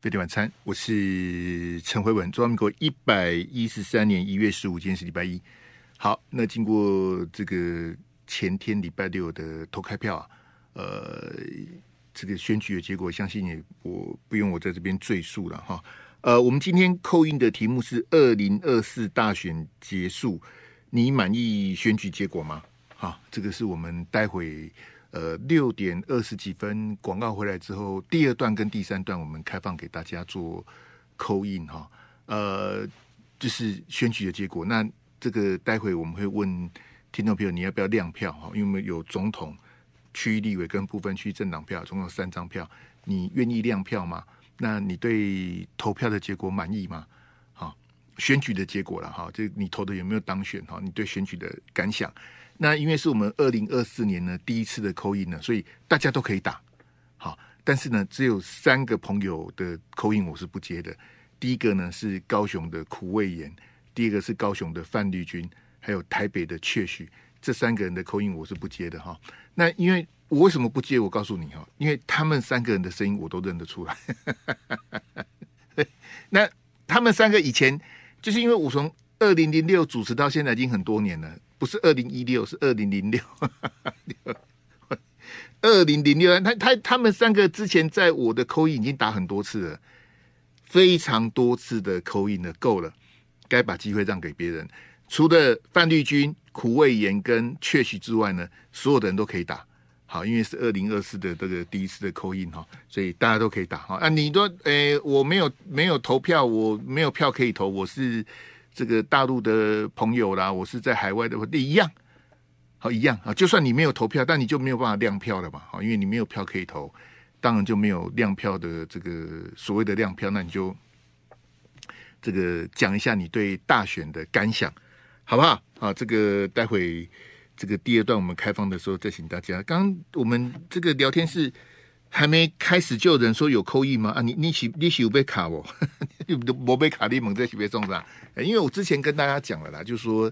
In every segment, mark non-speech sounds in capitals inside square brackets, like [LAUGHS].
飞碟晚餐，我是陈辉文。中华民国一百一十三年一月十五，今天是礼拜一。好，那经过这个前天礼拜六的投开票啊，呃，这个选举的结果，相信也我不用我在这边赘述了哈。呃，我们今天扣印的题目是二零二四大选结束，你满意选举结果吗？好，这个是我们待会。呃，六点二十几分广告回来之后，第二段跟第三段我们开放给大家做扣印哈。呃，就是选举的结果。那这个待会我们会问听众朋友，你要不要亮票哈？因为有总统、区域立委跟部分区政党票，总共有三张票，你愿意亮票吗？那你对投票的结果满意吗？好，选举的结果了哈，这你投的有没有当选哈？你对选举的感想？那因为是我们二零二四年呢第一次的 call in 呢，所以大家都可以打，好，但是呢只有三个朋友的 call in 我是不接的。第一个呢是高雄的苦味盐，第二个是高雄的范绿军，还有台北的确许，这三个人的 call in 我是不接的哈。那因为我为什么不接？我告诉你哈，因为他们三个人的声音我都认得出来。[LAUGHS] 那他们三个以前就是因为我从二零零六主持到现在已经很多年了。不是二零一六，是二零零六，[LAUGHS] 二零零六。他他他们三个之前在我的扣印已经打很多次了，非常多次的扣印了，够了，该把机会让给别人。除了范绿军、苦味盐跟确许之外呢，所有的人都可以打。好，因为是二零二四的这个第一次的扣印哈，所以大家都可以打哈。啊，你说，诶，我没有没有投票，我没有票可以投，我是。这个大陆的朋友啦，我是在海外的，一样，好一样啊。就算你没有投票，但你就没有办法亮票了嘛，好，因为你没有票可以投，当然就没有亮票的这个所谓的亮票，那你就这个讲一下你对大选的感想，好不好？啊，这个待会这个第二段我们开放的时候再请大家。刚刚我们这个聊天室。还没开始就有人说有扣印吗？啊，你你是你是有被卡哦？[LAUGHS] 我被卡利蒙在被送上。因为我之前跟大家讲了啦，就是说，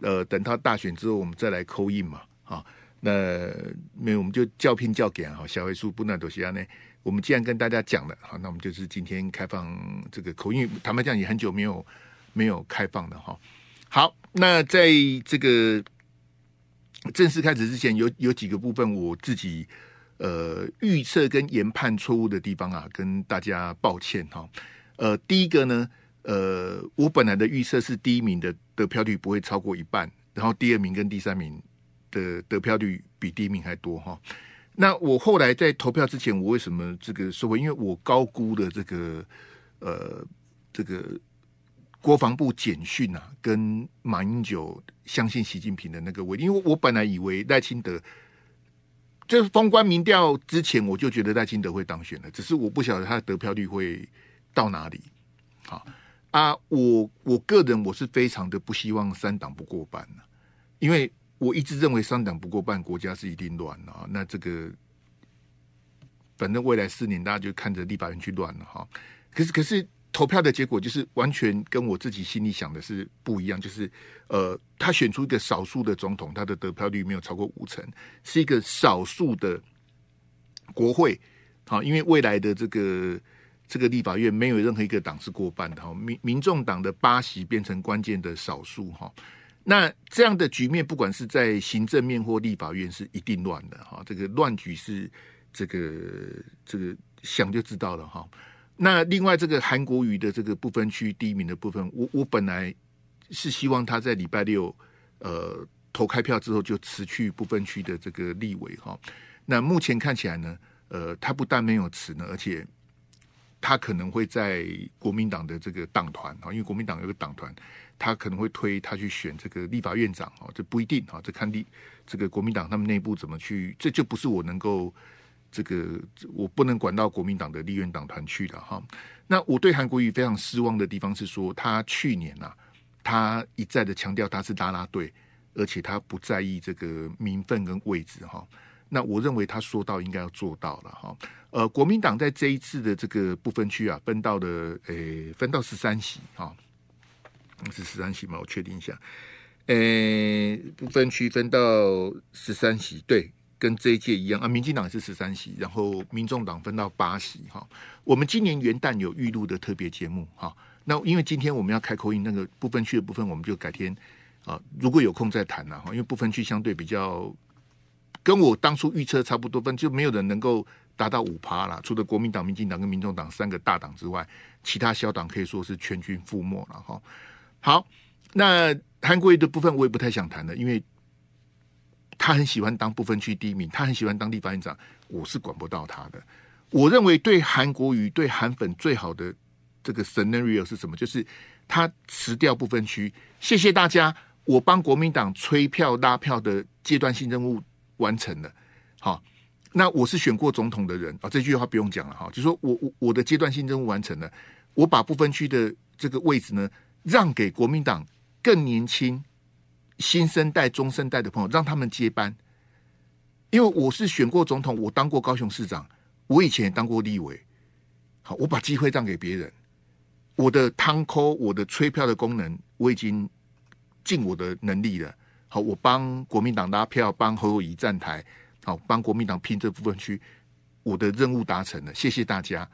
呃，等到大选之后，我们再来扣印嘛。啊，那没有我们就叫拼叫给哈，小位数不那多西安呢。我们既然跟大家讲了，好，那我们就是今天开放这个扣印。坦白讲，也很久没有没有开放的哈。好，那在这个正式开始之前，有有几个部分我自己。呃，预测跟研判错误的地方啊，跟大家抱歉哈。呃，第一个呢，呃，我本来的预测是第一名的得票率不会超过一半，然后第二名跟第三名的得票率比第一名还多哈。那我后来在投票之前，我为什么这个说？因为我高估了这个呃这个国防部简讯啊，跟马英九相信习近平的那个位，因为我本来以为赖清德。就是封关民调之前，我就觉得赖清德会当选了，只是我不晓得他的得票率会到哪里。好啊，我我个人我是非常的不希望三党不过半的，因为我一直认为三党不过半，国家是一定乱了。那这个反正未来四年大家就看着立法院去乱了哈。可是可是。投票的结果就是完全跟我自己心里想的是不一样，就是呃，他选出一个少数的总统，他的得票率没有超过五成，是一个少数的国会。好，因为未来的这个这个立法院没有任何一个党是过半的哈，民民众党的八席变成关键的少数哈。那这样的局面，不管是在行政面或立法院，是一定乱的哈。这个乱局是这个这个想就知道了哈。那另外这个韩国瑜的这个不分区第一名的部分，我我本来是希望他在礼拜六呃投开票之后就辞去不分区的这个立委哈。那目前看起来呢，呃，他不但没有辞呢，而且他可能会在国民党的这个党团啊，因为国民党有个党团，他可能会推他去选这个立法院长啊，这不一定啊，这看立这个国民党他们内部怎么去，这就不是我能够。这个我不能管到国民党的立院党团去了哈。那我对韩国瑜非常失望的地方是说，他去年呐、啊，他一再的强调他是拉拉队，而且他不在意这个名分跟位置哈。那我认为他说到应该要做到了哈。呃，国民党在这一次的这个不分区啊，分到了诶，分到十三席哈，是十三席吗？我确定一下，诶，不分区分到十三席，对。跟这一届一样啊，民进党是十三席，然后民众党分到八席哈。我们今年元旦有预录的特别节目哈。那因为今天我们要开口音那个不分区的部分，我们就改天啊，如果有空再谈了哈。因为不分区相对比较跟我当初预测差不多分，就没有人能够达到五趴了。除了国民党、民进党跟民众党三个大党之外，其他小党可以说是全军覆没了哈。好，那韩国瑜的部分我也不太想谈了，因为他很喜欢当不分区第一名，他很喜欢当立法院长，我是管不到他的。我认为对韩国瑜、对韩粉最好的。这个 scenario 是什么？就是他辞掉不分区，谢谢大家，我帮国民党催票拉票的阶段性任务完成了。好，那我是选过总统的人啊，这句话不用讲了哈。就说我我我的阶段性任务完成了，我把不分区的这个位置呢让给国民党更年轻、新生代、中生代的朋友，让他们接班。因为我是选过总统，我当过高雄市长，我以前也当过立委。好，我把机会让给别人。我的汤扣，我的催票的功能，我已经尽我的能力了。好，我帮国民党拉票，帮侯友宜站台，好，帮国民党拼这部分区，我的任务达成了，谢谢大家。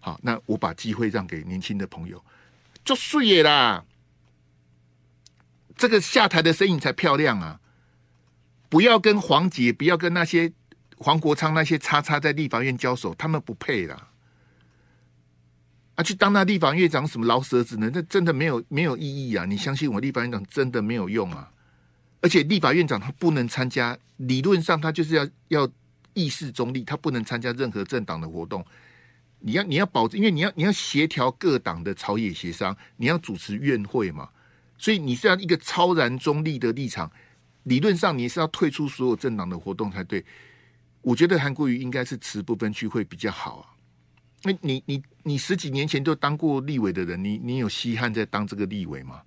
好，那我把机会让给年轻的朋友，就碎也啦。这个下台的身影才漂亮啊！不要跟黄杰，不要跟那些黄国昌那些叉叉在立法院交手，他们不配啦。啊，去当那立法院长什么老舌子呢？那真的没有没有意义啊！你相信我，立法院长真的没有用啊！而且立法院长他不能参加，理论上他就是要要议事中立，他不能参加任何政党的活动。你要你要保证，因为你要你要协调各党的朝野协商，你要主持院会嘛，所以你是要一个超然中立的立场。理论上你是要退出所有政党的活动才对。我觉得韩国瑜应该是持不分区会比较好啊。那你你你十几年前就当过立委的人，你你有稀罕在当这个立委吗？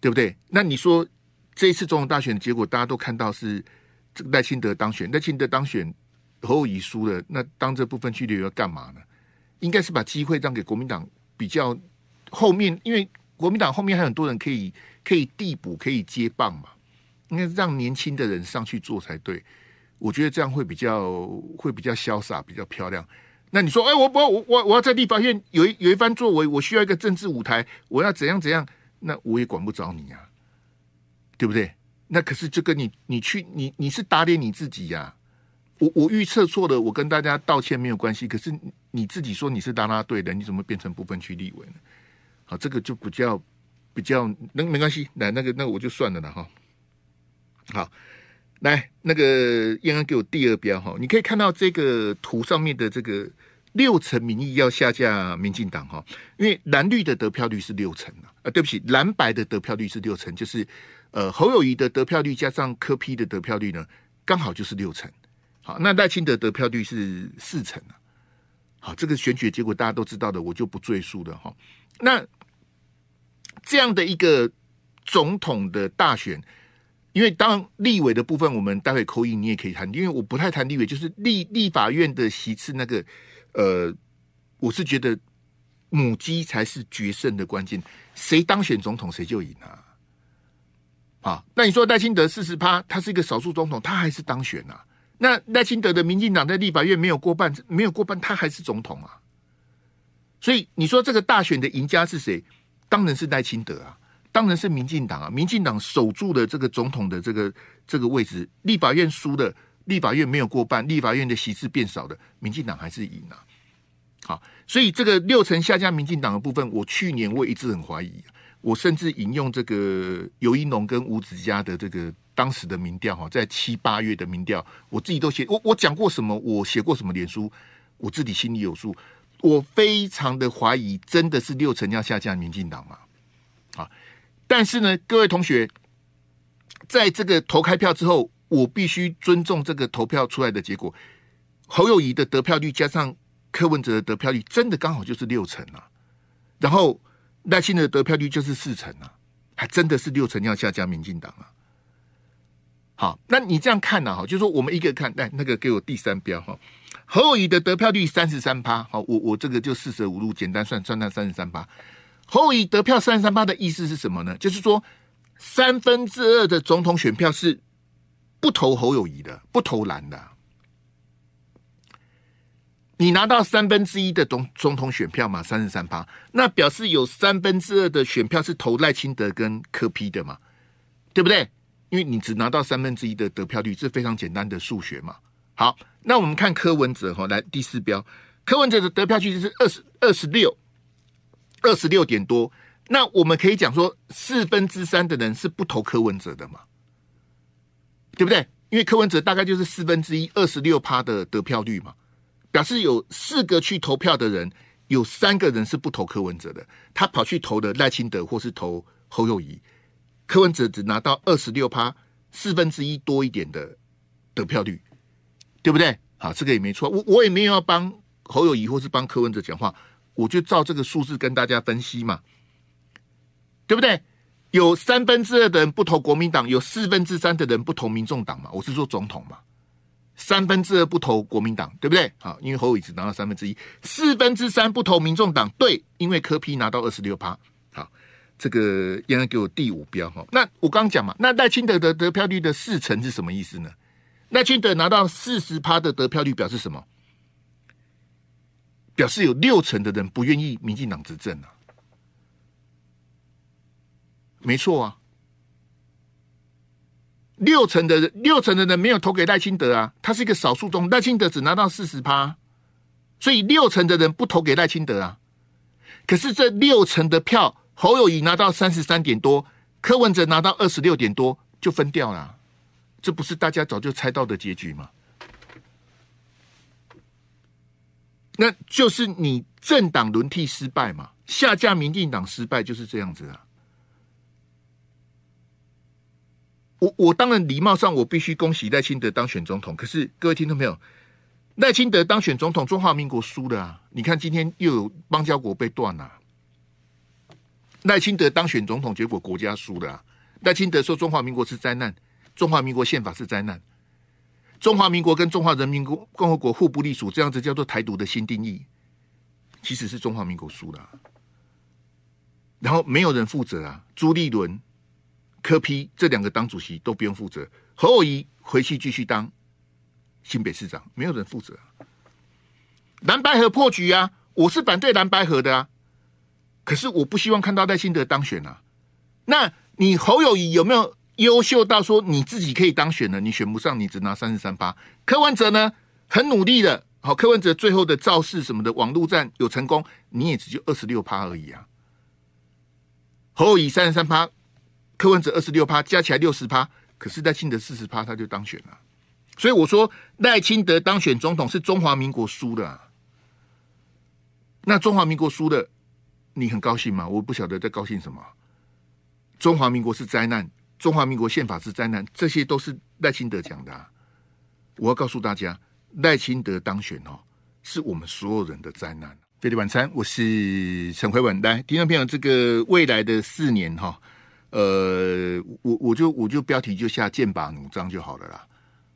对不对？那你说这一次总统大选的结果，大家都看到是这个赖清德当选，赖清德当选，侯友宜输了，那当这部分区立委要干嘛呢？应该是把机会让给国民党，比较后面，因为国民党后面还有很多人可以可以递补，可以接棒嘛，应该让年轻的人上去做才对。我觉得这样会比较会比较潇洒，比较漂亮。那你说，哎，我不，我我我要在立法院有一有一番作为，我需要一个政治舞台，我要怎样怎样？那我也管不着你呀、啊，对不对？那可是就跟你你去你你是打脸你自己呀、我我预测错了，我跟大家道歉没有关系。可是你自己说你是啦啦队的，你怎么变成不分区立委呢？好，这个就比较比较那没关系，来那个那个、我就算了了哈。好。来，那个燕安给我第二标哈，你可以看到这个图上面的这个六成民意要下架民进党哈，因为蓝绿的得票率是六成啊，对不起，蓝白的得票率是六成，就是呃侯友谊的得票率加上柯 P 的得票率呢，刚好就是六成。好，那赖清德得票率是四成啊。好，这个选举结果大家都知道的，我就不赘述了哈。那这样的一个总统的大选。因为当立委的部分，我们待会扣一，你也可以谈。因为我不太谈立委，就是立立法院的席次那个，呃，我是觉得母鸡才是决胜的关键，谁当选总统谁就赢啊。啊，那你说赖清德四十趴，他是一个少数总统，他还是当选啊？那赖清德的民进党在立法院没有过半，没有过半，他还是总统啊？所以你说这个大选的赢家是谁？当然是赖清德啊。当然是民进党啊！民进党守住了这个总统的这个这个位置，立法院输的，立法院没有过半，立法院的席次变少的，民进党还是赢啊！好，所以这个六成下架民进党的部分，我去年我一直很怀疑，我甚至引用这个尤一农跟吴子嘉的这个当时的民调哈，在七八月的民调，我自己都写，我我讲过什么，我写过什么脸书，我自己心里有数，我非常的怀疑，真的是六成要下架民进党吗？好。但是呢，各位同学，在这个投开票之后，我必须尊重这个投票出来的结果。侯友宜的得票率加上柯文哲的得票率，真的刚好就是六成啊。然后赖清德的得票率就是四成啊，还真的是六成要下架民进党啊。好，那你这样看呢？哈，就是说我们一个看，来那个给我第三标哈，侯友谊的得票率三十三趴。好，我我这个就四舍五入，简单算算那三十三趴。侯友谊得票三十三趴的意思是什么呢？就是说三分之二的总统选票是不投侯友谊的，不投蓝的。你拿到三分之一的总总统选票嘛，三十三趴，那表示有三分之二的选票是投赖清德跟柯批的嘛，对不对？因为你只拿到三分之一的得票率，这非常简单的数学嘛。好，那我们看柯文哲哈，来第四标，柯文哲的得票率是二十二十六，二十六点多。那我们可以讲说，四分之三的人是不投柯文哲的嘛，对不对？因为柯文哲大概就是四分之一，二十六趴的得票率嘛。表示有四个去投票的人，有三个人是不投柯文哲的，他跑去投的赖清德或是投侯友谊，柯文哲只拿到二十六趴，四分之一多一点的得票率，对不对？好，这个也没错，我我也没有要帮侯友谊或是帮柯文哲讲话，我就照这个数字跟大家分析嘛，对不对？有三分之二的人不投国民党，有四分之三的人不投民众党嘛，我是说总统嘛。三分之二不投国民党，对不对？好，因为侯友宜只拿到三分之一，四分之三不投民众党，对，因为柯批拿到二十六趴。好，这个应该给我第五标哈。那我刚讲嘛，那赖清德的得票率的四成是什么意思呢？赖清德拿到四十趴的得票率表示什么？表示有六成的人不愿意民进党执政啊。没错啊。六成的人，六成的人没有投给赖清德啊，他是一个少数中，赖清德只拿到四十趴，所以六成的人不投给赖清德啊。可是这六成的票，侯友宜拿到三十三点多，柯文哲拿到二十六点多，就分掉了，这不是大家早就猜到的结局吗？那就是你政党轮替失败嘛，下架民进党失败就是这样子啊。我我当然礼貌上我必须恭喜赖清德当选总统，可是各位听众朋友，赖清德当选总统，中华民国输了啊！你看今天又有邦交国被断了，赖清德当选总统，结果国家输了啊。赖清德说中华民国是灾难，中华民国宪法是灾难，中华民国跟中华人民共共和国互不隶属，这样子叫做台独的新定义，其实是中华民国输了，然后没有人负责啊，朱立伦。柯批这两个党主席都不用负责，侯友宜回去继续当新北市长，没有人负责。蓝白河破局啊，我是反对蓝白河的啊，可是我不希望看到赖清德当选啊。那你侯友宜有没有优秀到说你自己可以当选了？你选不上，你只拿三十三趴。柯文哲呢，很努力的，好，柯文哲最后的造势什么的网络战有成功，你也只就二十六趴而已啊。侯友三十三趴。柯文哲二十六趴，加起来六十趴，可是赖清德四十趴，他就当选了。所以我说赖清德当选总统是中华民国输的。那中华民国输的，你很高兴吗？我不晓得在高兴什么。中华民国是灾难，中华民国宪法是灾难，这些都是赖清德讲的啊。我要告诉大家，赖清德当选哦，是我们所有人的灾难。飞碟晚餐，我是陈慧文，来听众朋友，这个未来的四年哈。呃，我我就我就标题就下剑拔弩张就好了啦。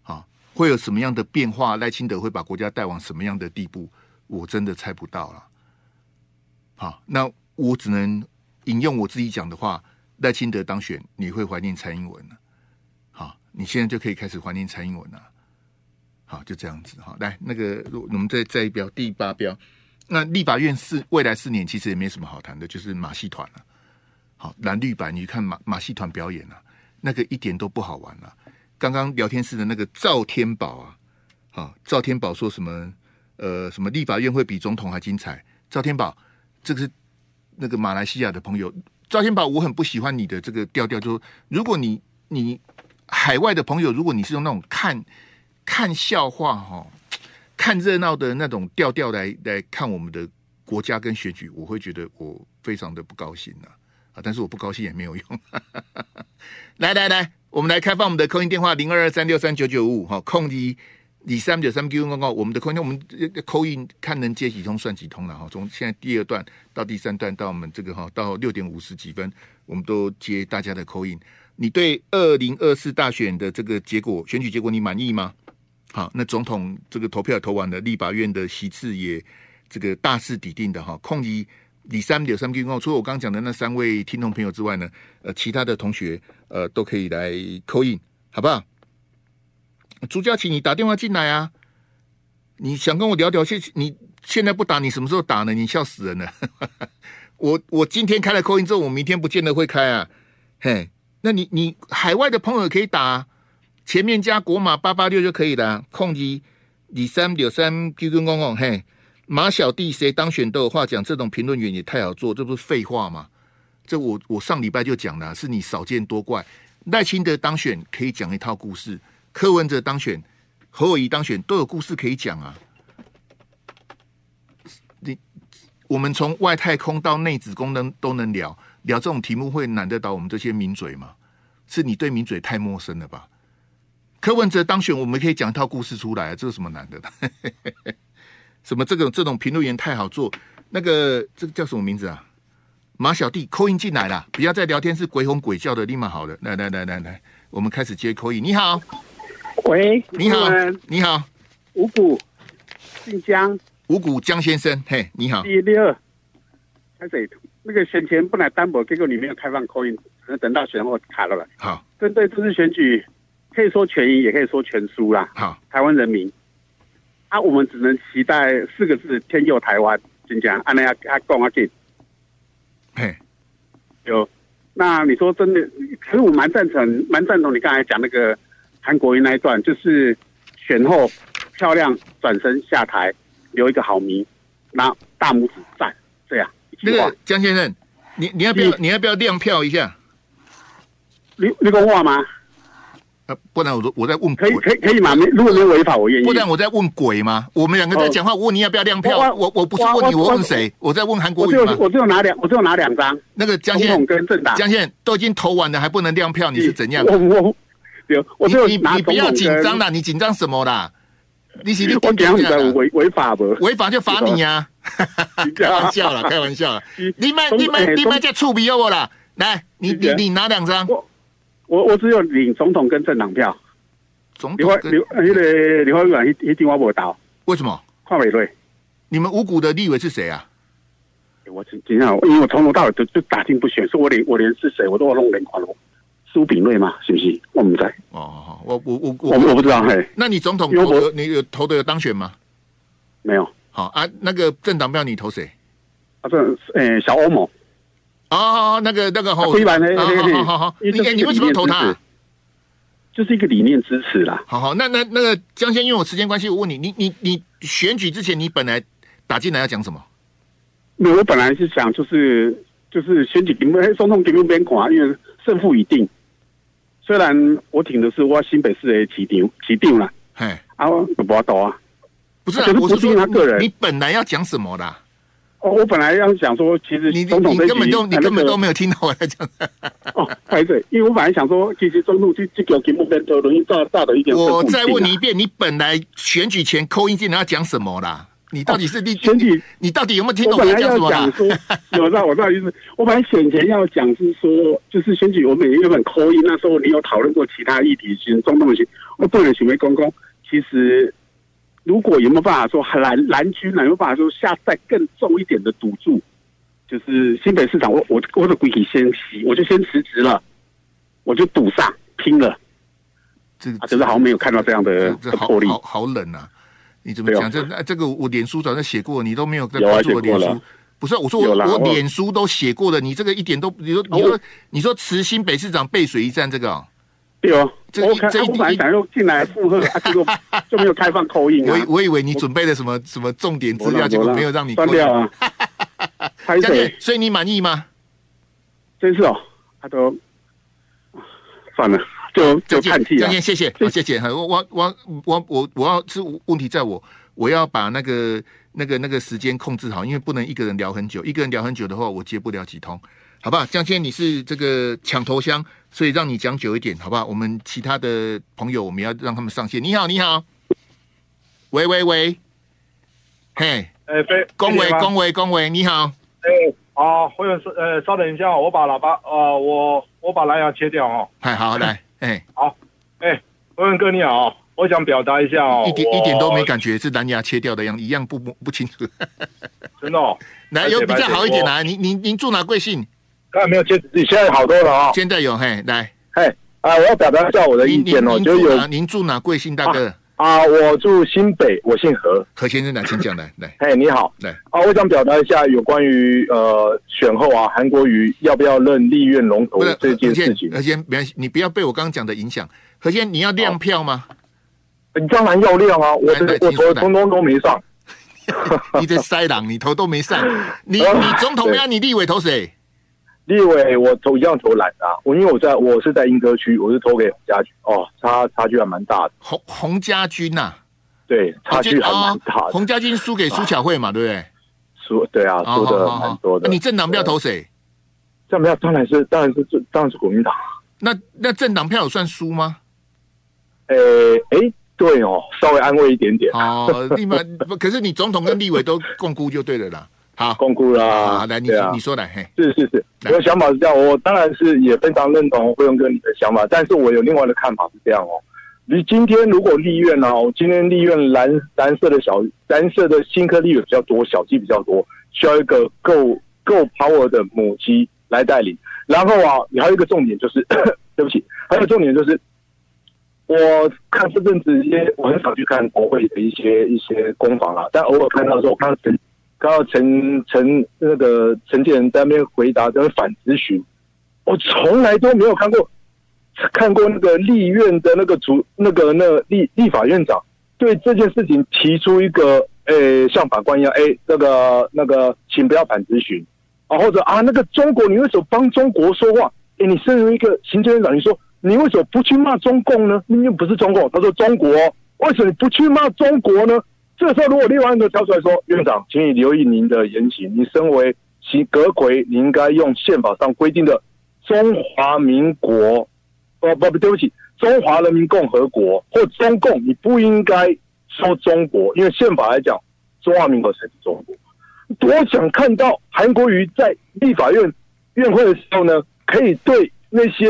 好，会有什么样的变化？赖清德会把国家带往什么样的地步？我真的猜不到了。好，那我只能引用我自己讲的话：赖清德当选，你会怀念蔡英文。好，你现在就可以开始怀念蔡英文了。好，就这样子哈。来，那个我们再再一标第八标，那立法院四未来四年其实也没什么好谈的，就是马戏团了。好，蓝绿白，你看马马戏团表演啊，那个一点都不好玩啊。刚刚聊天室的那个赵天宝啊，好，赵天宝说什么？呃，什么立法院会比总统还精彩？赵天宝，这个是那个马来西亚的朋友。赵天宝，我很不喜欢你的这个调调，就是如果你你海外的朋友，如果你是用那种看看笑话哈，看热闹的那种调调来来看我们的国家跟选举，我会觉得我非常的不高兴啊。啊！但是我不高兴也没有用。[LAUGHS] 来来来，我们来开放我们的 call in 电话零二二三六三九九五五，好，空一李三九三 Q 公告。我们的 call in 我们 call in 看能接几通算几通了哈。从现在第二段到第三段到我们这个哈到六点五十几分，我们都接大家的 call in。你对二零二四大选的这个结果选举结果你满意吗？好，那总统这个投票投完了，立法院的席次也这个大势已定的哈。空一。李三九三 Q 公告，除了我刚讲的那三位听众朋友之外呢，呃，其他的同学呃都可以来 call in，好不好？朱佳琪，你打电话进来啊！你想跟我聊聊？现你现在不打，你什么时候打呢？你笑死人了！[LAUGHS] 我我今天开了扣音之后，我明天不见得会开啊。嘿，那你你海外的朋友可以打，前面加国码八八六就可以了。控机李三六三 QQ 公共嘿，马小弟谁当选都有话讲，这种评论员也太好做，这不是废话吗？这我我上礼拜就讲了，是你少见多怪。赖清德当选可以讲一套故事，柯文哲当选。侯友宜当选都有故事可以讲啊！你我们从外太空到内子宫能都能聊聊这种题目，会难得倒我们这些名嘴吗？是你对名嘴太陌生了吧？柯文哲当选，我们可以讲一套故事出来啊！这有什么难的？[LAUGHS] 什么这个这种评论员太好做？那个这个叫什么名字啊？马小弟扣音进来了，不要再聊天是鬼哄鬼叫的，立马好了。来来来来来，我们开始接扣音。你好。喂，你好，你好，五谷，姓江，五谷江先生，嘿，你好。第六，开始那个选前不来单薄，结果你没有开放 call in，只能等到选后卡了吧？好，针对这次选举，可以说全赢，也可以说全输啦。好，台湾人民，啊，我们只能期待四个字：天佑台湾。真讲，安尼阿阿讲阿进，嘿，有。那你说真的，其实我蛮赞成，蛮赞同你刚才讲那个。韩国瑜那一段就是选后漂亮转身下台，留一个好名，拿大拇指赞，这样。那个江先生，你你要不要你，要不要亮票一下？你你讲话吗？呃，不然我我在问，可以可以可以吗？如果没违法，我愿意。不然我在问鬼吗？我们两个在讲话，我问你要不要亮票？我我，我不是问你，我，我问谁？我在问韩国瑜吗？我只有拿两，我只有拿两张。那个江先生跟政党，江先生都已经投完了，还不能亮票，你是怎样？我我。你你你不要紧张啦，你紧张什么啦？你是你我讲你的违违法不？违法就罚你呀！[LAUGHS] 开玩笑啦，开玩笑啦！你们你们你们叫触笔我啦！来，你你你拿两张。我我我只有领总统跟政党票。总统跟那个李委员一一定我不到。为什么？邝伟瑞，你们五股的立委是谁啊？我今今天因为我从头到尾都就打听不选，所以我连我连是谁我都要弄连环了。苏炳瑞吗？是不是？我们在哦，我我我我我不知道。嘿，那你总统投的你有投的有当选吗？没有。好啊，那个政党票你投谁？啊，这呃小欧盟。哦，那个那个好。推板的，好好好。你你为什么投他？就是一个理念支持啦。好好，那那那个江先，因为我时间关系，我问你，你你你选举之前，你本来打进来要讲什么？没有，我本来是想就是就是选举题目，总统题目边款，因为胜负已定。虽然我挺的是我新北市的市长，市长啦，嘿，啊，我不多啊，不是，我是说他个人，你本来要讲什么的？哦，我本来要想说，其实你总统你根本就你根本都没有听到我在讲。[LAUGHS] 哦，对对，因为我本来想说，其实中路这这个节目跟容易大大的一点。我再问你一遍，你本来选举前扣音进来要讲什么啦？你到底是你选举？[LAUGHS] 你到底有没有听懂我要讲什么？[LAUGHS] 我知道，我知道意思。我本来选前要讲是说，就是选举，我们原本扣一那时候，你有讨论过其他议题，其实中东西。我不能选为公公。其实，如果有没有办法说蓝蓝军有没有办法说下再更重一点的赌注？就是新北市长，我我我的规矩先洗，我就先辞职了，我就赌上拼了。这个、啊、就是好像没有看到这样的这这好魄力，好好冷啊！你怎么讲？这这个我脸书早就写过，你都没有在关注我脸书。不是，我说我我脸书都写过了，你这个一点都，你说你说你说辞新北市长背水一战这个，对哦，这这一点想又进来附和，结果 [LAUGHS] 就没有开放口音。我我以为你准备了什么什么重点资料，结果没有让你关掉啊。所以你满意吗？真是哦，他都算了。就就叹气了，谢谢，谢谢。我我我我我我要是问题在我，我要把那个那个那个时间控制好，因为不能一个人聊很久，一个人聊很久的话，我接不了几通，好不好？江先，你是这个抢头香，所以让你讲久一点，好不好？我们其他的朋友，我们要让他们上线。你好，你好，喂喂喂，嘿，哎，恭维恭维恭维，你好，哎，啊，或者是呃，稍等一下，我把喇叭，呃，我我把蓝牙切掉哦，嗨，好来。哎、欸，好，哎、欸，文文哥你好，我想表达一下哦，一点一点都没感觉是蓝牙切掉的样，一样不不不清楚，[LAUGHS] 真的，哦，[LAUGHS] 来有比较好一点啊，您您您住哪贵姓？刚才没有接，你现在好多了啊，哦，现在有嘿，来，嘿，啊，我要表达一下我的意见哦，就有您住哪贵姓大哥？啊，我住新北，我姓何，何先生来，请讲来来。嘿，你好，来啊，我想表达一下有关于呃选后啊，韩国瑜要不要任立院龙头这件事情。何先，别，你不要被我刚刚讲的影响。何先，你要亮票吗？你当然要亮啊，我我投通通都没上。[LAUGHS] 你这塞狼，你头都没上。你 [LAUGHS] 你总统要你立委投谁？立委我投一样投蓝的，我因为我在我是在莺歌区，我是投给洪家军哦，差差距还蛮大的。洪洪家军呐，对，差距还蛮大的。洪家军输给苏巧慧嘛，对不对？输对啊，输的蛮多的。你政党票投谁？政党票当然是当然是当然是国民党。那那政党票有算输吗？诶诶，对哦，稍微安慰一点点。哦，你们 [LAUGHS] 可是你总统跟立委都共估就对了啦。好，公布啦。好，来，你、啊、你说来，嘿，是是是，我的想法是这样，我当然是也非常认同辉荣哥你的想法，但是我有另外的看法是这样哦。你今天如果立院呢、啊，我今天立院蓝蓝色的小蓝色的新科立委比较多，小鸡比较多，需要一个够够 power 的母鸡来带领。然后啊，你还有一个重点就是，[COUGHS] 对不起，还有重点就是，我看这阵子一些，我很少去看国会的一些一些攻防啦，但偶尔看到的时候，我看到陈。刚刚陈陈那个陈建仁在那边回答，在那反咨询，我从来都没有看过，看过那个立院的那个主那个那个立立法院长对这件事情提出一个，诶，像法官一样，诶，那个那个，请不要反咨询啊，或者啊，那个中国，你为什么帮中国说话？诶，你身为一个行政院长，你说你为什么不去骂中共呢？明明不是中共，他说中国，为什么不去骂中国呢？这时候，如果立法院的跳出来说：“院长，请你留意您的言行。你身为其阁揆，你应该用宪法上规定的中华民国，哦不不，对不起，中华人民共和国或中共，你不应该说中国，因为宪法来讲，中华民国才是中国。我想看到韩国瑜在立法院院会的时候呢，可以对那些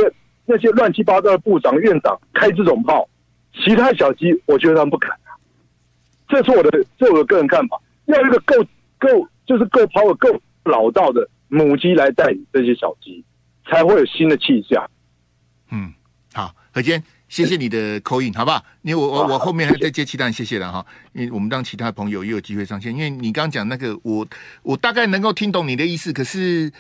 那些乱七八糟的部长、院长开这种炮，其他小鸡，我觉得他们不敢。”这是我的，这是我的个人看法。要一个够够，就是够 power、够老道的母鸡来带领这些小鸡，才会有新的气象。嗯，好，何坚，谢谢你的 call in，好不好？因为我我我后面还在接其他人，谢谢了哈。因为我们让其他朋友也有机会上线。因为你刚刚讲那个，我我大概能够听懂你的意思。可是，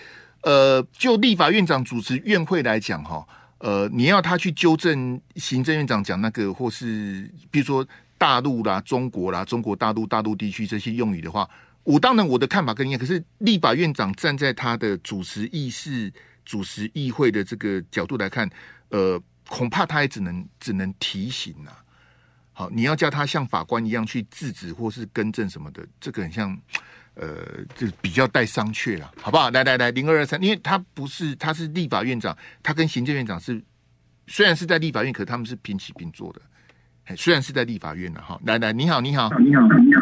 呃，就立法院长主持院会来讲，哈，呃，你要他去纠正行政院长讲那个，或是比如说。大陆啦，中国啦，中国大陆、大陆地区这些用语的话，我当然我的看法跟你。可是立法院长站在他的主持议事、主持议会的这个角度来看，呃，恐怕他也只能只能提醒呐。好，你要叫他像法官一样去制止或是更正什么的，这个很像，呃，就比较带商榷了，好不好？来来来，零二二三，因为他不是，他是立法院长，他跟行政院长是虽然是在立法院，可他们是平起平坐的。虽然是在立法院了哈，来来，你好，你好，你好，你好，你好，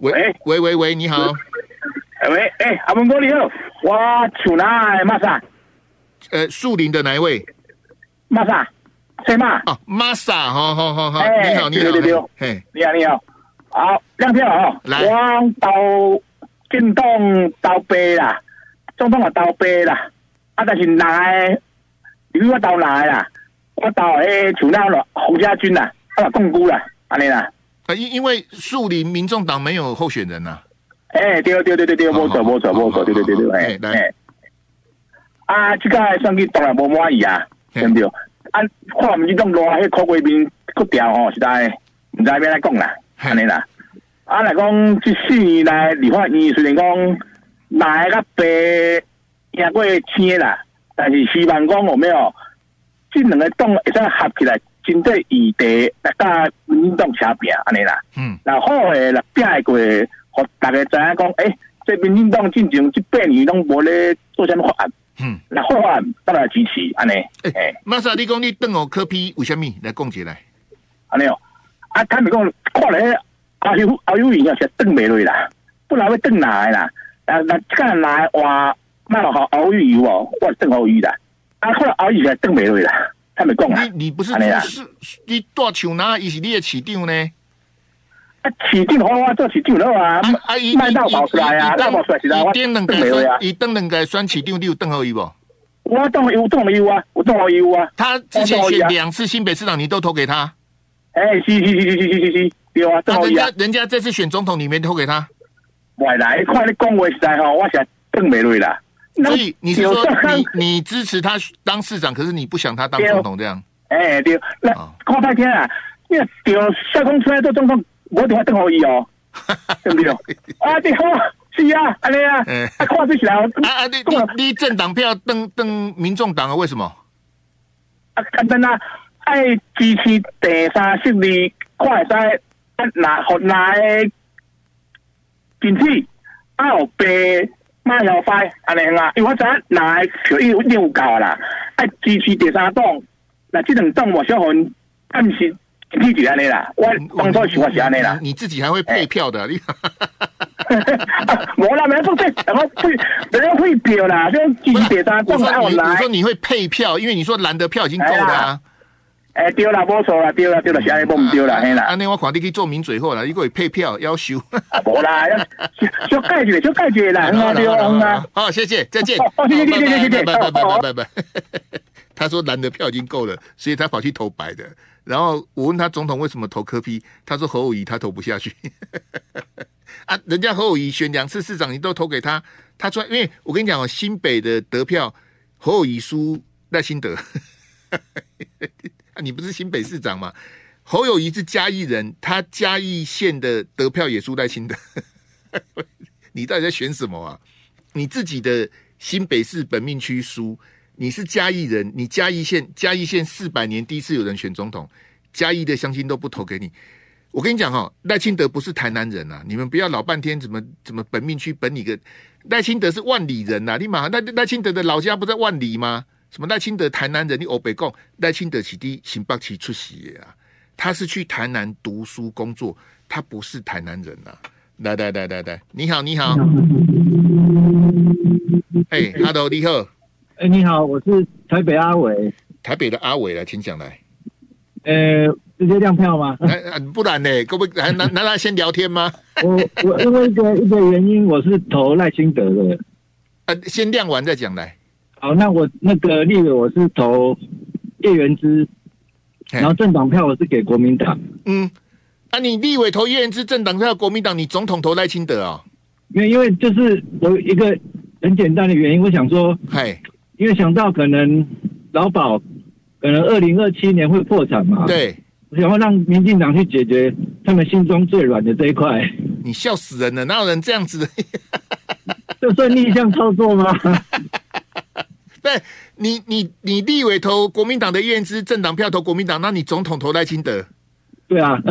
喂，喂喂喂，你好，喂，哎，阿文哥你好，我出来马萨？呃，树林的哪一位？马萨，谁嘛？哦，马萨，好好好好，你好，你好，你好，嘿，你好，你好，好，亮票哦，来，我到进洞到背啦，总统我到背啦，啊，但是来，因为我到来啦。我到诶，除了了洪家军啦，啊，共估啦，安尼啦。啊，因因为树林民众党没有候选人呐。诶，对对对对对，没错没错没错，对对对对，诶诶。啊，这个选举当然无满意啊，对不对？啊，看我们这种路啊，迄口贵宾骨掉吼，实在唔知要来讲啦，安尼啦。啊，来讲这四年来立法院虽然讲来个白赢过青啦，但是希望讲有没有？这两个党会使合起来，针对议题大家民进党相拼，安尼啦。嗯，然后诶，来拼过，互大家知影讲，诶、欸，这民进党进前这八年拢无咧做啥物法案。嗯，那法案当然支持，安尼。诶、欸，马萨，你讲你邓我科比为虾米来讲起来？安尼哦，啊，他们讲看咧，阿有阿有影啊，是邓袂落啦，不然会邓哪啦？啊，那这个来话，那好敖玉有哦，我邓敖玉的。啊，后来熬夜来邓美瑞啦，他没讲啊。你你不是是，你大厂哪？伊是你的市长呢？啊，市长好啊，做市长了啊。啊，伊卖到跑出来啊，卖跑出来是啦。我邓美瑞啊，伊邓两个选市长，你有邓好伊不？我当有当有啊，我当有啊。他之前选两次新北市长，你都投给他？哎、欸，是是是是是是是，对啊。那人家人家这次选总统，你没投给他？外来，看你讲话实在吼，我想邓美瑞啦。所以你是说你你支持他当市长，可是你不想他当总统这样？哎、欸，对，那看半天啊，因为对小公出来做总统，我一定要邓好伊哦，[LAUGHS] 对不对？啊，对，好，是啊，安尼啊，啊，看不起来，啊啊，你你你政党票登登民众党啊？为什么？啊，简单啊，爱支持第三势力，看会使拿好拿的经济，啊，有被。马小快，安尼啊，我知影拿票已经有够啦，爱支持第三党，那这两党我小红暗时支持安尼啦，我当初是我是安尼啦。你自己还会配票的？我啦，没说这，然后配，没有配票啦，就支持第三党。我说你会配票，因为你说蓝的票已经够了。哎、欸，对啦，无错啦，对啦，对啦，现在不唔对啦，嘿啦。安尼我看你去做名嘴后啦，如果会配票要求。[LAUGHS] 无啦，要要解决，要解决啦，对啦。好，谢谢，再见。[LAUGHS] 哦，谢谢，谢谢，谢谢，拜拜，拜拜，拜拜。[LAUGHS] 他说蓝的票已经够了，所以他跑去投白的。然后我问他总统为什么投柯 P，他说侯友宜他投不下去。啊，人家侯友宜选两次市长，你都投给他，他说，因为我跟你讲哦，新北的得票，侯友宜输赖清德。你不是新北市长吗？侯友宜是嘉义人，他嘉义县的得票也输在新的。[LAUGHS] 你到底在选什么啊？你自己的新北市本命区输，你是嘉义人，你嘉义县嘉义县四百年第一次有人选总统，嘉义的乡亲都不投给你。我跟你讲哈，赖清德不是台南人啊，你们不要老半天怎么怎么本命区本你个赖清德是万里人呐、啊，你马上赖赖清德的老家不在万里吗？什么赖清德台南人？你欧北共赖清德起地新北起出席啊？他是去台南读书工作，他不是台南人呐、啊。来来来来来，你好 [LAUGHS] 你好，哎哈喽你好，哎、欸、你好，我是台北阿伟，台北的阿伟来，请讲来。呃，直接亮票吗？[LAUGHS] 不然呢？各位还拿拿 [LAUGHS] 他先聊天吗？我我因为一个一个原因，我是投赖清德的。呃，先亮完再讲来。好，那我那个立委我是投叶元之，然后政党票我是给国民党。嗯，啊，你立委投叶元之，政党票国民党，你总统投赖清德啊？因为因为就是有一个很简单的原因，我想说，嗨，因为想到可能劳保可能二零二七年会破产嘛，对，我想要让民进党去解决他们心中最软的这一块。你笑死人了，哪有人这样子的？[LAUGHS] 这算逆向操作吗？对，你你你立委投国民党的院资政党票投国民党，那你总统投赖清德？对啊，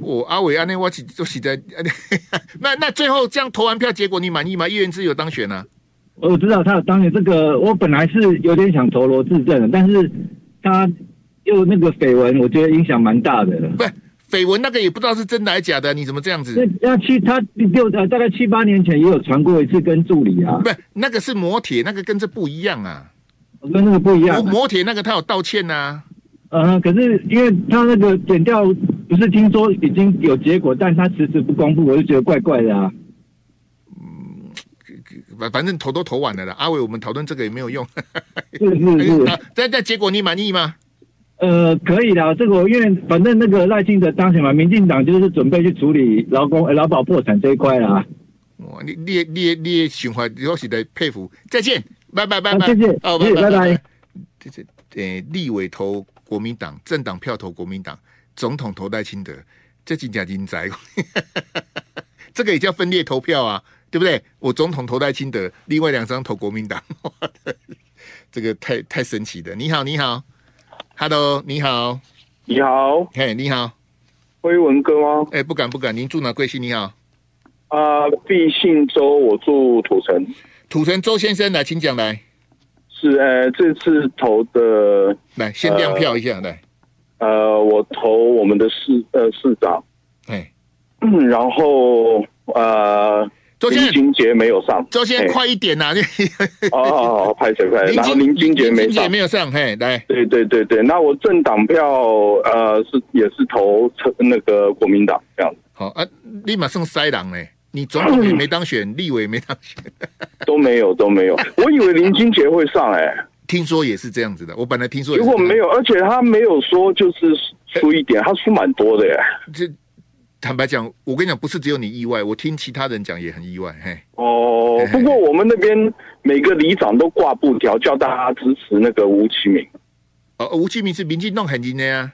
我阿伟阿内我起就起在 [LAUGHS] 那那最后这样投完票结果你满意吗？院资有当选啊？我知道他有当选，这个我本来是有点想投罗志正的，但是他又那个绯闻，我觉得影响蛮大的。不是绯闻那个也不知道是真的还是假的，你怎么这样子？那那七他六呃大概七八年前也有传过一次跟助理啊，不是那个是磨铁，那个跟这不一样啊。跟那个不一样，摩铁那个他有道歉呐、啊，呃，可是因为他那个减掉不是听说已经有结果，但他迟迟不公布，我就觉得怪怪的啊。嗯，反反正投都投完了啦，阿伟，我们讨论这个也没有用。是 [LAUGHS] 是是，但但 [LAUGHS] 结果你满意吗？呃，可以的，这个因为反正那个赖清德当选嘛，民进党就是准备去处理劳工劳保破产这一块啦。哇，你你你你循环，我实在佩服。再见。拜拜拜拜，谢谢哦，拜拜拜。这这呃，立委投国民党，政党票投国民党，总统投戴清德，这几家人才，[LAUGHS] 这个也叫分裂投票啊，对不对？我总统投戴清德，另外两张投国民党，[LAUGHS] 这个太太神奇的。你好，你好，Hello，你好，你好，嘿，你好，辉文哥吗？哎，不敢不敢，您住哪？贵姓？你好，啊，毕姓周，我住土城。土城周先生来，请讲来。是呃，这次投的来先亮票一下来。呃，我投我们的市呃市长。哎，嗯，然后呃，周林俊杰没有上。周先生快一点呐！哦哦，拍谁拍？[LAUGHS] 然后林俊杰没上，没有上。嘿，来。对对对对，那我政党票呃是也是投那个国民党这样子。好啊，立马剩塞狼嘞。你总统也没当选，立委也没当选，[LAUGHS] 都没有都没有。我以为林金杰会上哎、欸，听说也是这样子的。我本来听说，如果没有，而且他没有说就是输一点，他输蛮多的耶。这坦白讲，我跟你讲，不是只有你意外，我听其他人讲也很意外。嘿，哦，不过我们那边每个里长都挂布条，叫大家支持那个吴其明。哦，吴其明是民进党很赢的呀。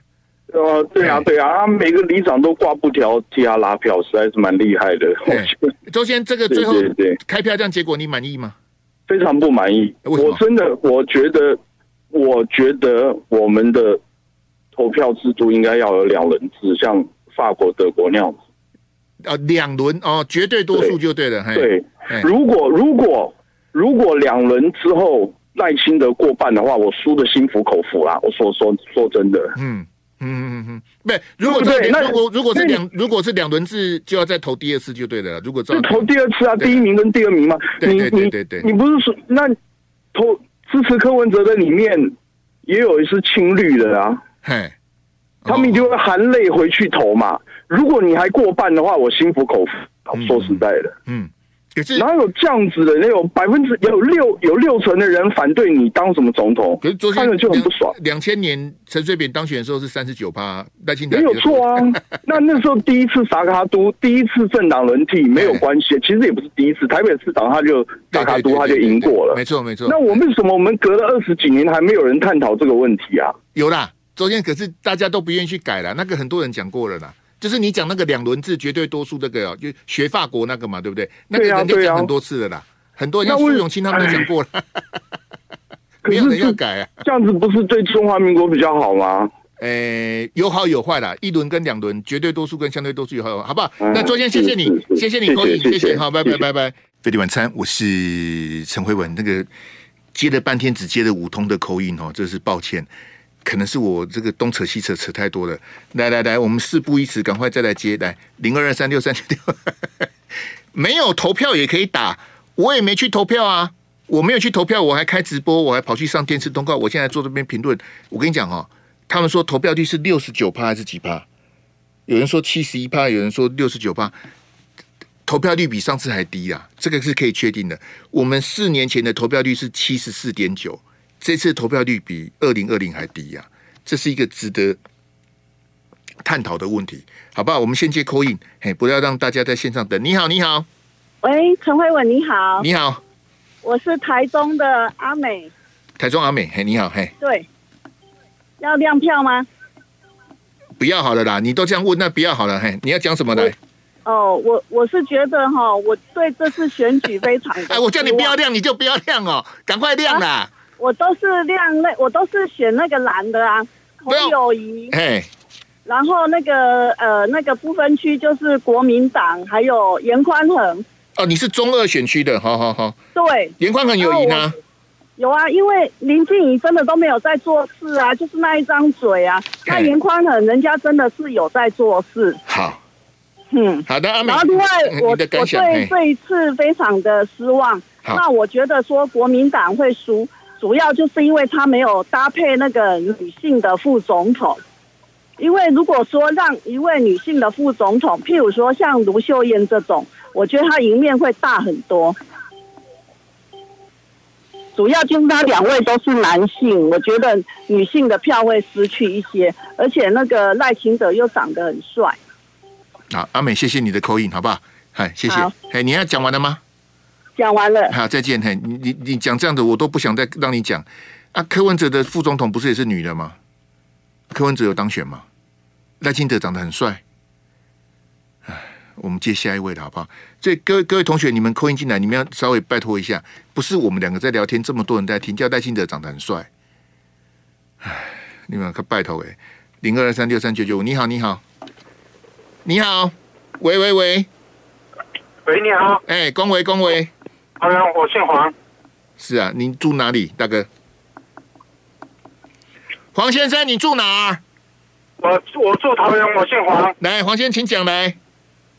呃，对啊，对啊，他每个里长都挂布条替他拉票，实在是蛮厉害的。周先，这个最后对开票这样结果你满意吗？非常不满意。我真的，我觉得，我觉得我们的投票制度应该要有两轮制，像法国、德国那样子。呃，两轮哦，绝对多数就对了。对，如果如果如果两轮之后赖清德过半的话，我输的心服口服啦。我说说说真的，嗯。嗯嗯嗯，对，如果这那如果如果是两如果是两轮制，就要再投第二次就对了。如果就投第二次啊，第一名跟第二名嘛。对对对对对，你不是说那投支持柯文哲的里面也有一是青绿的啊？嘿，他们就会含泪回去投嘛。如果你还过半的话，我心服口服。说实在的，嗯。可是哪有这样子的？那有百分之有六有六成的人反对你当什么总统？可是昨天看了就很不爽。两千年陈水扁当选的时候是三十九趴，赖清德没有错啊。[LAUGHS] 那那时候第一次萨卡都，第一次政党轮替没有关系，其实也不是第一次。台北市长他就萨卡都他就赢过了，没错没错。那我们为什么我们隔了二十几年还没有人探讨这个问题啊？有啦，昨天可是大家都不愿意去改了，那个很多人讲过了啦。就是你讲那个两轮制绝对多数这个哦，就学法国那个嘛，对不对？那个人家讲很多次了啦，啊啊、很多人像苏永清他们都讲过了，[LAUGHS] 没有人要改啊。这样子不是对中华民国比较好吗？诶、欸，有好有坏啦，一轮跟两轮，绝对多数跟相对多数有好有坏，好不好？嗯、那昨天谢谢你，谢谢你，可以，谢谢，好，拜拜拜拜。飞碟晚餐，我是陈慧文，那个接了半天只接了五通的口音哦，这是抱歉。可能是我这个东扯西扯扯太多了。来来来，我们事不宜迟，赶快再来接。来零二二三六三九六，[LAUGHS] 没有投票也可以打，我也没去投票啊，我没有去投票，我还开直播，我还跑去上电视通告，我现在坐这边评论。我跟你讲哦，他们说投票率是六十九趴还是几趴？有人说七十一趴，有人说六十九趴，投票率比上次还低啊，这个是可以确定的。我们四年前的投票率是七十四点九。这次投票率比二零二零还低呀，这是一个值得探讨的问题，好不好？我们先接 call in，嘿，不要让大家在线上等。你好，你好，喂，陈慧文，你好，你好，我是台中的阿美，台中阿美，嘿，你好，嘿，对，要亮票吗？不要好了啦，你都这样问，那不要好了，嘿，你要讲什么来？哦，我我是觉得哈，我对这次选举非常，[LAUGHS] 哎，我叫你不要亮，你就不要亮哦，赶快亮啦。啊我都是亮那，我都是选那个蓝的啊，侯友谊。哎，然后那个呃，那个不分区就是国民党，还有严宽恒。哦，你是中二选区的，好好好。对，严宽恒有赢啊？有啊，因为林静怡真的都没有在做事啊，就是那一张嘴啊。那严宽恒人家真的是有在做事。好，嗯，好的。然后另外，我我对这一次非常的失望。那我觉得说国民党会输。主要就是因为他没有搭配那个女性的副总统，因为如果说让一位女性的副总统，譬如说像卢秀燕这种，我觉得她赢面会大很多。主要就是他两位都是男性，我觉得女性的票会失去一些，而且那个赖清德又长得很帅。好，阿美，谢谢你的 call in，好不好？嗨，谢谢。哎，你要讲完了吗？讲完了，好，再见。嘿，你你你讲这样的，我都不想再让你讲。啊，柯文哲的副总统不是也是女的吗？柯文哲有当选吗？赖清德长得很帅。哎，我们接下一位的好不好？所以各位各位同学，你们扣音进来，你们要稍微拜托一下，不是我们两个在聊天，这么多人在听，叫赖清德长得很帅。哎，你们可拜托哎，零二二三六三九九五，你好，你好，你好，喂喂喂，喂，你好，哎，恭维恭维。桃园，我姓黄。是啊，您住哪里，大哥？黄先生，你住哪儿？我我住桃园，我姓黄。来，黄先生，请讲来。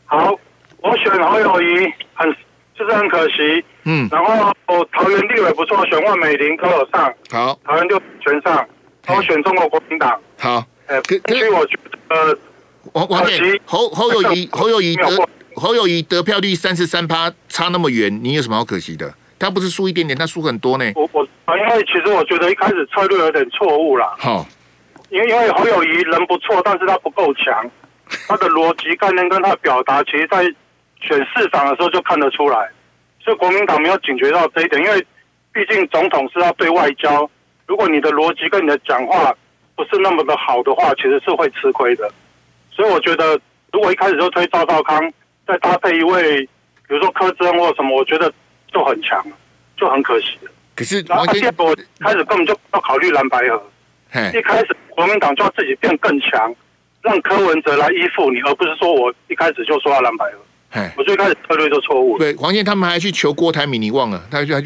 好，我选侯友谊，很就是很可惜。嗯。然后桃园地位不错，选万美玲都有上。好。桃园就全上。我选中国国民党。好。哎，所以我觉得，黄黄姐，侯侯友谊，侯友谊得。侯友谊得票率三十三趴，差那么远，你有什么好可惜的？他不是输一点点，他输很多呢。我我啊，因为其实我觉得一开始策略有点错误啦。好，因为因为侯友谊人不错，但是他不够强，他的逻辑概念跟他的表达，其实在选市长的时候就看得出来，所以国民党没有警觉到这一点，因为毕竟总统是要对外交，如果你的逻辑跟你的讲话不是那么的好的话，其实是会吃亏的。所以我觉得，如果一开始就推赵少康，再搭配一位，比如说柯志恩或什么，我觉得就很强，就很可惜。可是，然后第二步开始根本就不要考虑蓝白合，一开始国民党就要自己变更强，让柯文哲来依附你，而不是说我一开始就说要蓝白合。我最开始策略就错误。对，黄健他们还去求郭台铭，你忘了？他去根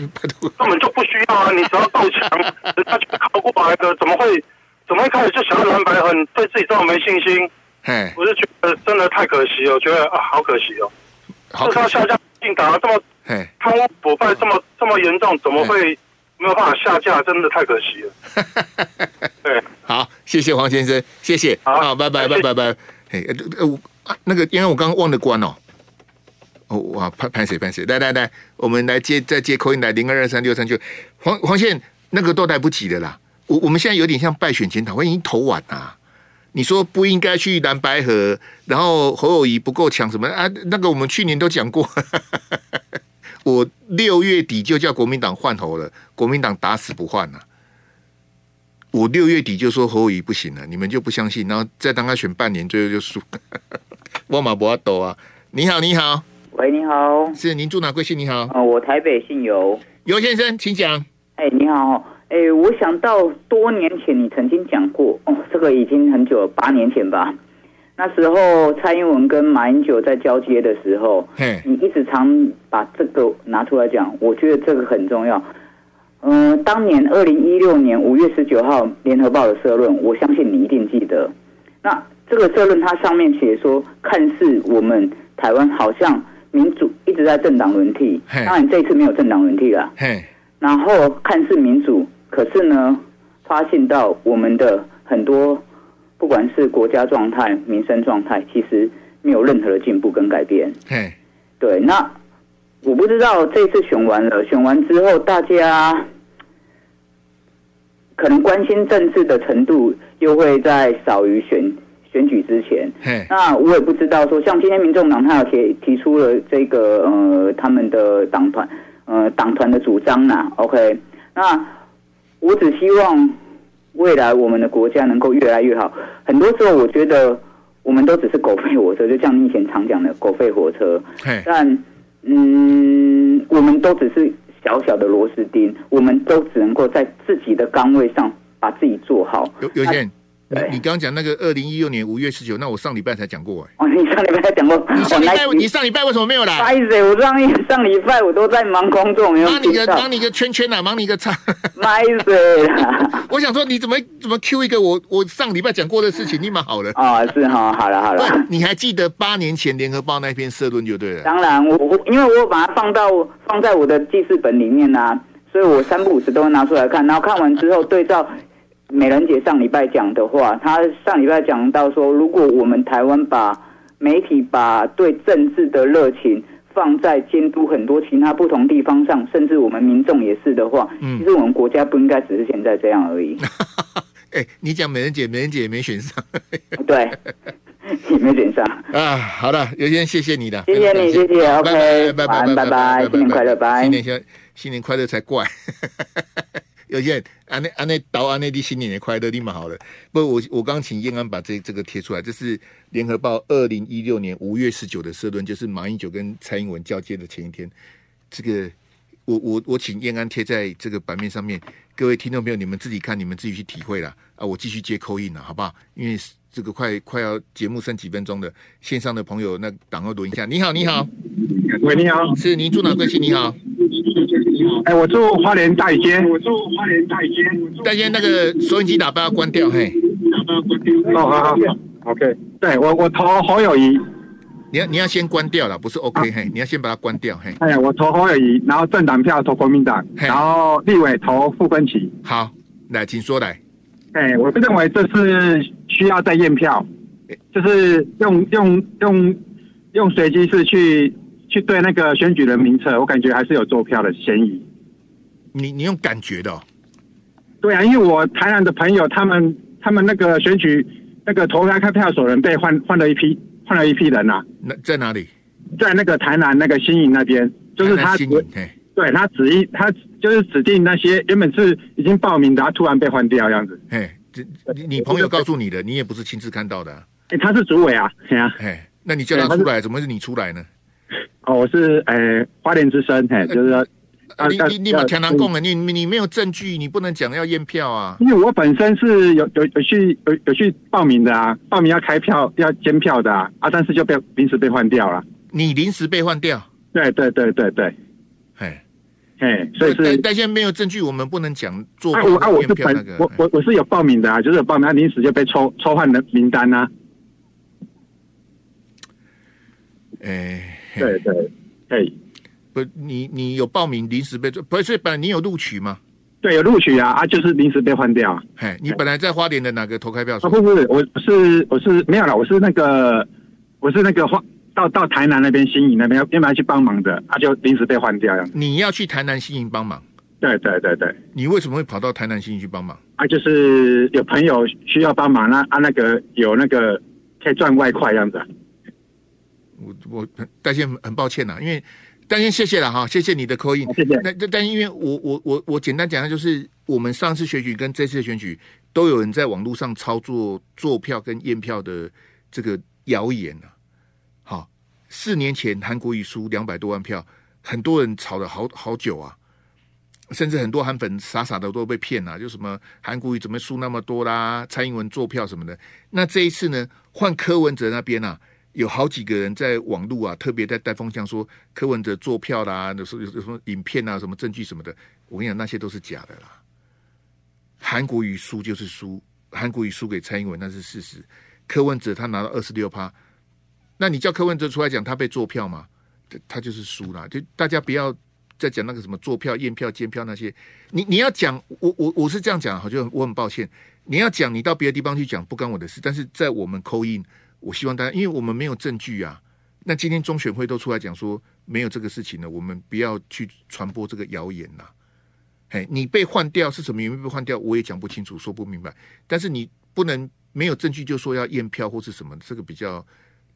本就不需要啊！你只要够强，人家就考过来的，怎么会？怎么一开始就想要蓝白合？对自己这么没信心？哎，我是觉得真的太可惜了，我觉得啊，好可惜哦。好，他下架进党啊，这么贪污腐败这么这么严重，怎么会没有办法下架？真的太可惜了。[LAUGHS] 对，好，谢谢黄先生，谢谢，好，拜拜，拜拜，拜。哎，呃，那个，因为我刚刚忘了关哦。哦，哇，拍拍谁拍谁？来来来，我们来接再接口音来零二二三六三九。黄黄线那个都来不及的啦。我我们现在有点像败选检讨会，已经投完啦。你说不应该去蓝白河，然后侯友谊不够强什么啊？那个我们去年都讲过，[LAUGHS] 我六月底就叫国民党换侯了，国民党打死不换了。我六月底就说侯友谊不行了，你们就不相信，然后再当他选半年，最后就输。[LAUGHS] 我马博阿斗啊，你好，你好，喂，你好，是您住哪？贵姓？你好，哦，我台北姓尤，尤先生，请讲。哎，你好。哎，我想到多年前你曾经讲过哦，这个已经很久了，八年前吧。那时候蔡英文跟马英九在交接的时候，你一直常把这个拿出来讲，我觉得这个很重要。嗯、呃，当年二零一六年五月十九号联合报的社论，我相信你一定记得。那这个社论它上面写说，看似我们台湾好像民主一直在政党轮替，当然这一次没有政党轮替了。然后看似民主。可是呢，发现到我们的很多，不管是国家状态、民生状态，其实没有任何的进步跟改变。嘿，对，那我不知道这次选完了，选完之后大家可能关心政治的程度又会在少于选选举之前。嘿，那我也不知道说，像今天民众党他有提提出了这个呃他们的党团呃党团的主张呐，OK，那。我只希望未来我们的国家能够越来越好。很多时候，我觉得我们都只是狗吠火车，就像你以前常讲的“狗吠火车”。但嗯，我们都只是小小的螺丝钉，我们都只能够在自己的岗位上把自己做好。有有些。你你刚刚讲那个二零一六年五月十九，那我上礼拜才讲过哎。哦，你上礼拜才讲过。你上礼拜你上礼拜为什么没有来？不好意思，我上上礼拜我都在忙工作，没有。忙你个忙你个圈圈啊，忙你个叉。不好意思。[LAUGHS] 我想说，你怎么怎么 Q 一个我我上礼拜讲过的事情，你蛮好的。哦，是哈，好了好了。你还记得八年前联合报那篇社论就对了。当然，我我因为我把它放到放在我的记事本里面啊，所以我三不五时都会拿出来看，然后看完之后对照。美人姐上礼拜讲的话，她上礼拜讲到说，如果我们台湾把媒体把对政治的热情放在监督很多其他不同地方上，甚至我们民众也是的话，嗯，其实我们国家不应该只是现在这样而已。[LAUGHS] 哎、欸，你讲美人姐，美人姐也没选上，[LAUGHS] 对，也没选上 [LAUGHS] 啊。好了，有先谢谢你的，谢谢你，谢谢，OK，拜拜，拜拜，新年快乐，拜，新年新新年快乐才怪。有些安内安内到安内的新年也快乐，立马好了。不，我我刚请燕安把这这个贴出来，这是联合报二零一六年五月十九的社论，就是马英九跟蔡英文交接的前一天。这个我我我请燕安贴在这个版面上面，各位听众朋友，你们自己看，你们自己去体会了啊！我继续接 call in 了，好不好？因为这个快快要节目剩几分钟的线上的朋友，那等会录一下。你好，你好，喂，你好，是您住哪贵姓？你好。哎，我住花莲大街，我住花莲大街。大街那个收音机喇叭要关掉，嘿。喇叭关掉。哦，好好好，OK。对我，我投侯友谊。你要你要先关掉了，不是 OK，嘿，你要先把它关掉，嘿。哎呀，我投侯友谊，然后政党票投国民党，然后立委投傅昆萁。好，来，请说来。哎，我认为这是需要再验票，就是用用用用随机式去。去对那个选举人名册，我感觉还是有做票的嫌疑。你你用感觉的、哦？对啊，因为我台南的朋友，他们他们那个选举那个投开开票所人被换换了一批换了一批人呐、啊。那在哪里？在那个台南那个新营那边，就是他指对他指一他就是指定那些原本是已经报名的，他突然被换掉这样子。嘿，这你你朋友告诉你的，你也不是亲自看到的、啊。哎，他是主委啊，对啊。嘿，那你叫他出来，怎么是你出来呢？哦，我是诶花莲之声，嘿，就是你你你把天南贡了，你你没有证据，你不能讲要验票啊。因为我本身是有有有去有有去报名的啊，报名要开票要监票的啊，啊，但是就被临时被换掉了。你临时被换掉？对对对对对，嘿，嘿，所以是但现在没有证据，我们不能讲做啊。我啊，我是本我我我是有报名的啊，就是有报名，临时就被抽抽换的名单啊。哎，对对，嘿。不，你你有报名临时被不是本来你有录取吗？对，有录取啊啊，就是临时被换掉。嘿，你本来在花莲的哪个投开票所？啊，不不是，我是我是没有了，我是那个我是那个花到到台南那边新营那边要要不要去帮忙的，啊，就临时被换掉。你要去台南新营帮忙？对对对对。你为什么会跑到台南新营去帮忙？啊，就是有朋友需要帮忙，那啊那个有那个可以赚外快这样子。我我但是很抱歉呐，因为。但先谢谢了哈，谢谢你的 call in。谢谢。那但因为我我我我简单讲下就是我们上次选举跟这次选举都有人在网络上操作做票跟验票的这个谣言啊。好，四年前韩国瑜输两百多万票，很多人吵了好好久啊，甚至很多韩粉傻傻的都被骗了，就什么韩国瑜怎么输那么多啦，蔡英文做票什么的。那这一次呢，换柯文哲那边啊。有好几个人在网络啊，特别在带风向说柯文哲做票啦，有时候有什么影片啊、什么证据什么的，我跟你讲，那些都是假的啦。韩国瑜输就是输，韩国瑜输给蔡英文那是事实。柯文哲他拿到二十六趴，那你叫柯文哲出来讲他被做票吗？他就是输了。就大家不要再讲那个什么做票、验票、监票那些。你你要讲，我我我是这样讲，好像我很抱歉。你要讲，你到别的地方去讲，不干我的事。但是在我们扣印。我希望大家，因为我们没有证据啊。那今天中选会都出来讲说没有这个事情了，我们不要去传播这个谣言呐。嘿，你被换掉是什么原因被换掉？我也讲不清楚，说不明白。但是你不能没有证据就说要验票或是什么，这个比较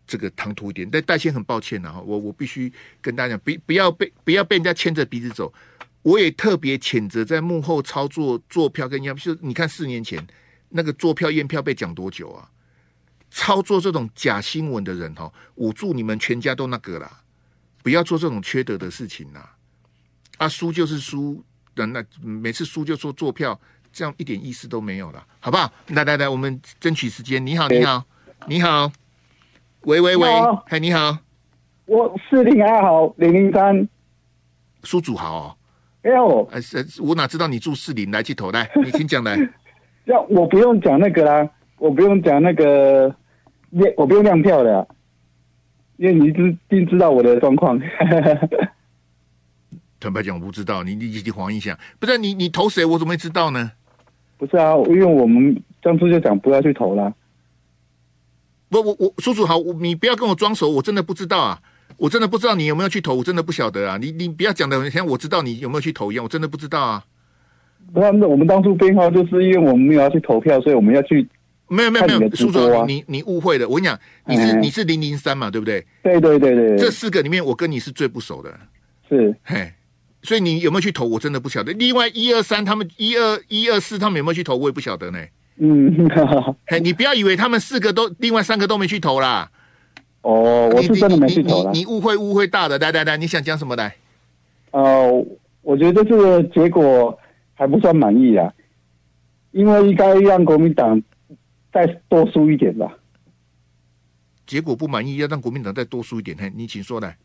这个唐突一点。但戴先很抱歉啊，我我必须跟大家讲，不不要被不要被人家牵着鼻子走。我也特别谴责在幕后操作做票跟验票，就你看四年前那个做票验票被讲多久啊？操作这种假新闻的人哈，捂住你们全家都那个啦，不要做这种缺德的事情啦。啊，输就是输，等那每次输就说做票，这样一点意思都没有了，好不好？来来来，我们争取时间。你好，你好，你好，喂喂喂，嗨，你好，我四零二号零零三，苏祖豪哦，哎呦，呃，我哪知道你住四零，来去投来，你请讲来。[LAUGHS] 要我不用讲那个啦，我不用讲那个。我不用亮票的，因为你一定知道我的状况。[LAUGHS] 坦白讲，我不知道，你你你黄一下，不是你你投谁？我怎么会知道呢？不是啊，因为我们当初就讲不要去投啦。不，我我叔叔好，你不要跟我装熟，我真的不知道啊，我真的不知道你有没有去投，我真的不晓得啊。你你不要讲的像我知道你有没有去投一样，我真的不知道啊。不，那我们当初编号就是因为我们没有要去投票，所以我们要去。没有没有没有，苏总，你你误会了。我跟你讲，你是你是零零三嘛，对不对？对对对对。这四个里面，我跟你是最不熟的。是，嘿，所以你有没有去投？我真的不晓得。另外一二三，他们一二一二四，他们有没有去投？我也不晓得呢。嗯，[LAUGHS] 嘿，你不要以为他们四个都，另外三个都没去投啦。哦，我是真的没去投了。你误会误会大的，来来来，你想讲什么来？呃，我觉得这个结果还不算满意啊，因为应该让国民党。再多输一点吧。结果不满意，要让国民党再多输一点。嘿，你请说来。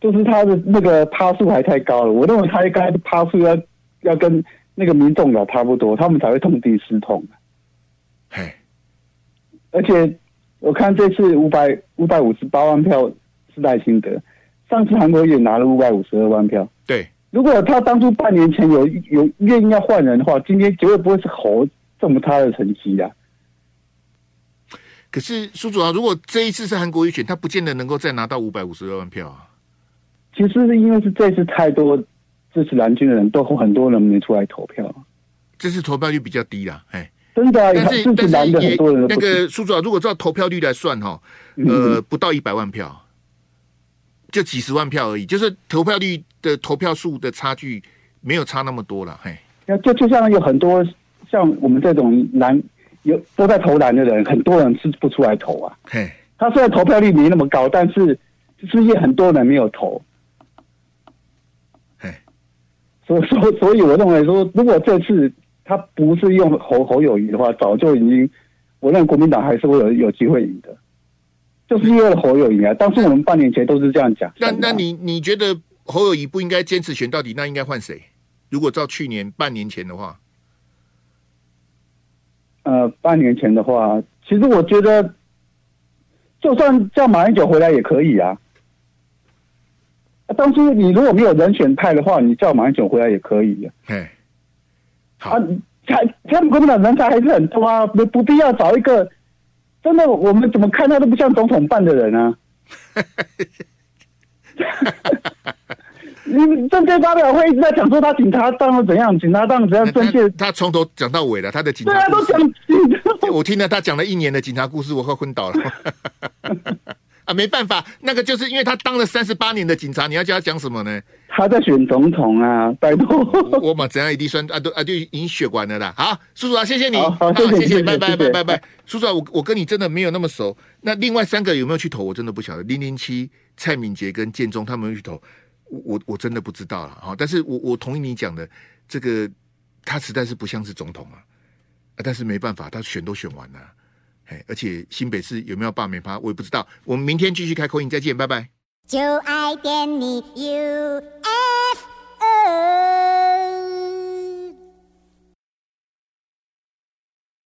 就是他的那个趴数还太高了，我认为他应该趴数要要跟那个民众党差不多，他们才会痛定思痛。嘿，而且我看这次五百五百五十八万票是赖清德，上次韩国瑜也拿了五百五十二万票。对，如果他当初半年前有有愿意要换人的话，今天绝对不会是侯这么差的成绩的。可是苏主啊，如果这一次是韩国瑜选，他不见得能够再拿到五百五十二万票啊。其实是因为是这次太多支持蓝军的人都很多人没出来投票。这次投票率比较低啦，哎，真的、啊。但是但是也那个叔主啊，如果照投票率来算哈，呃，嗯、不到一百万票，就几十万票而已，就是投票率的投票数的差距没有差那么多了，嘿。那就就像有很多像我们这种蓝有都在投蓝的人，很多人是不出来投啊。嘿，他虽然投票率没那么高，但是就是也很多人没有投。嘿，所以说，所以我认为说，如果这次他不是用侯侯友谊的话，早就已经，我认为国民党还是会有有机会赢的。就是因为侯友谊啊，当时我们半年前都是这样讲。那那你你觉得侯友谊不应该坚持选到底？那应该换谁？如果照去年半年前的话，呃，半年前的话，其实我觉得，就算叫马英九回来也可以啊。当初你如果没有人选派的话，你叫马英九回来也可以啊。哎，好，啊，才他们国民党人才还是很多啊，不不必要找一个真的，我们怎么看他都不像总统办的人啊。[LAUGHS] 你政见发表会一直在讲说他警察当了怎样，警察当怎样，政见他从头讲到尾了，他的警察对啊都讲，我听了他讲了一年的警察故事，我快昏倒了。[LAUGHS] 啊，没办法，那个就是因为他当了三十八年的警察，你要叫他讲什么呢？他在选总统啊，拜托，我嘛怎样一滴酸啊都啊就已经选完了啦。好，叔叔啊，谢谢你，好，谢谢，拜拜，拜拜，拜，叔叔啊，我我跟你真的没有那么熟，那另外三个有没有去投？我真的不晓得。零零七、蔡敏杰跟建中他们有去投。我我真的不知道了哈，但是我我同意你讲的，这个他实在是不像是总统啊，但是没办法，他选都选完了，哎，而且新北市有没有罢免他，我也不知道。我们明天继续开口音，再见，拜拜。就爱点你 UFO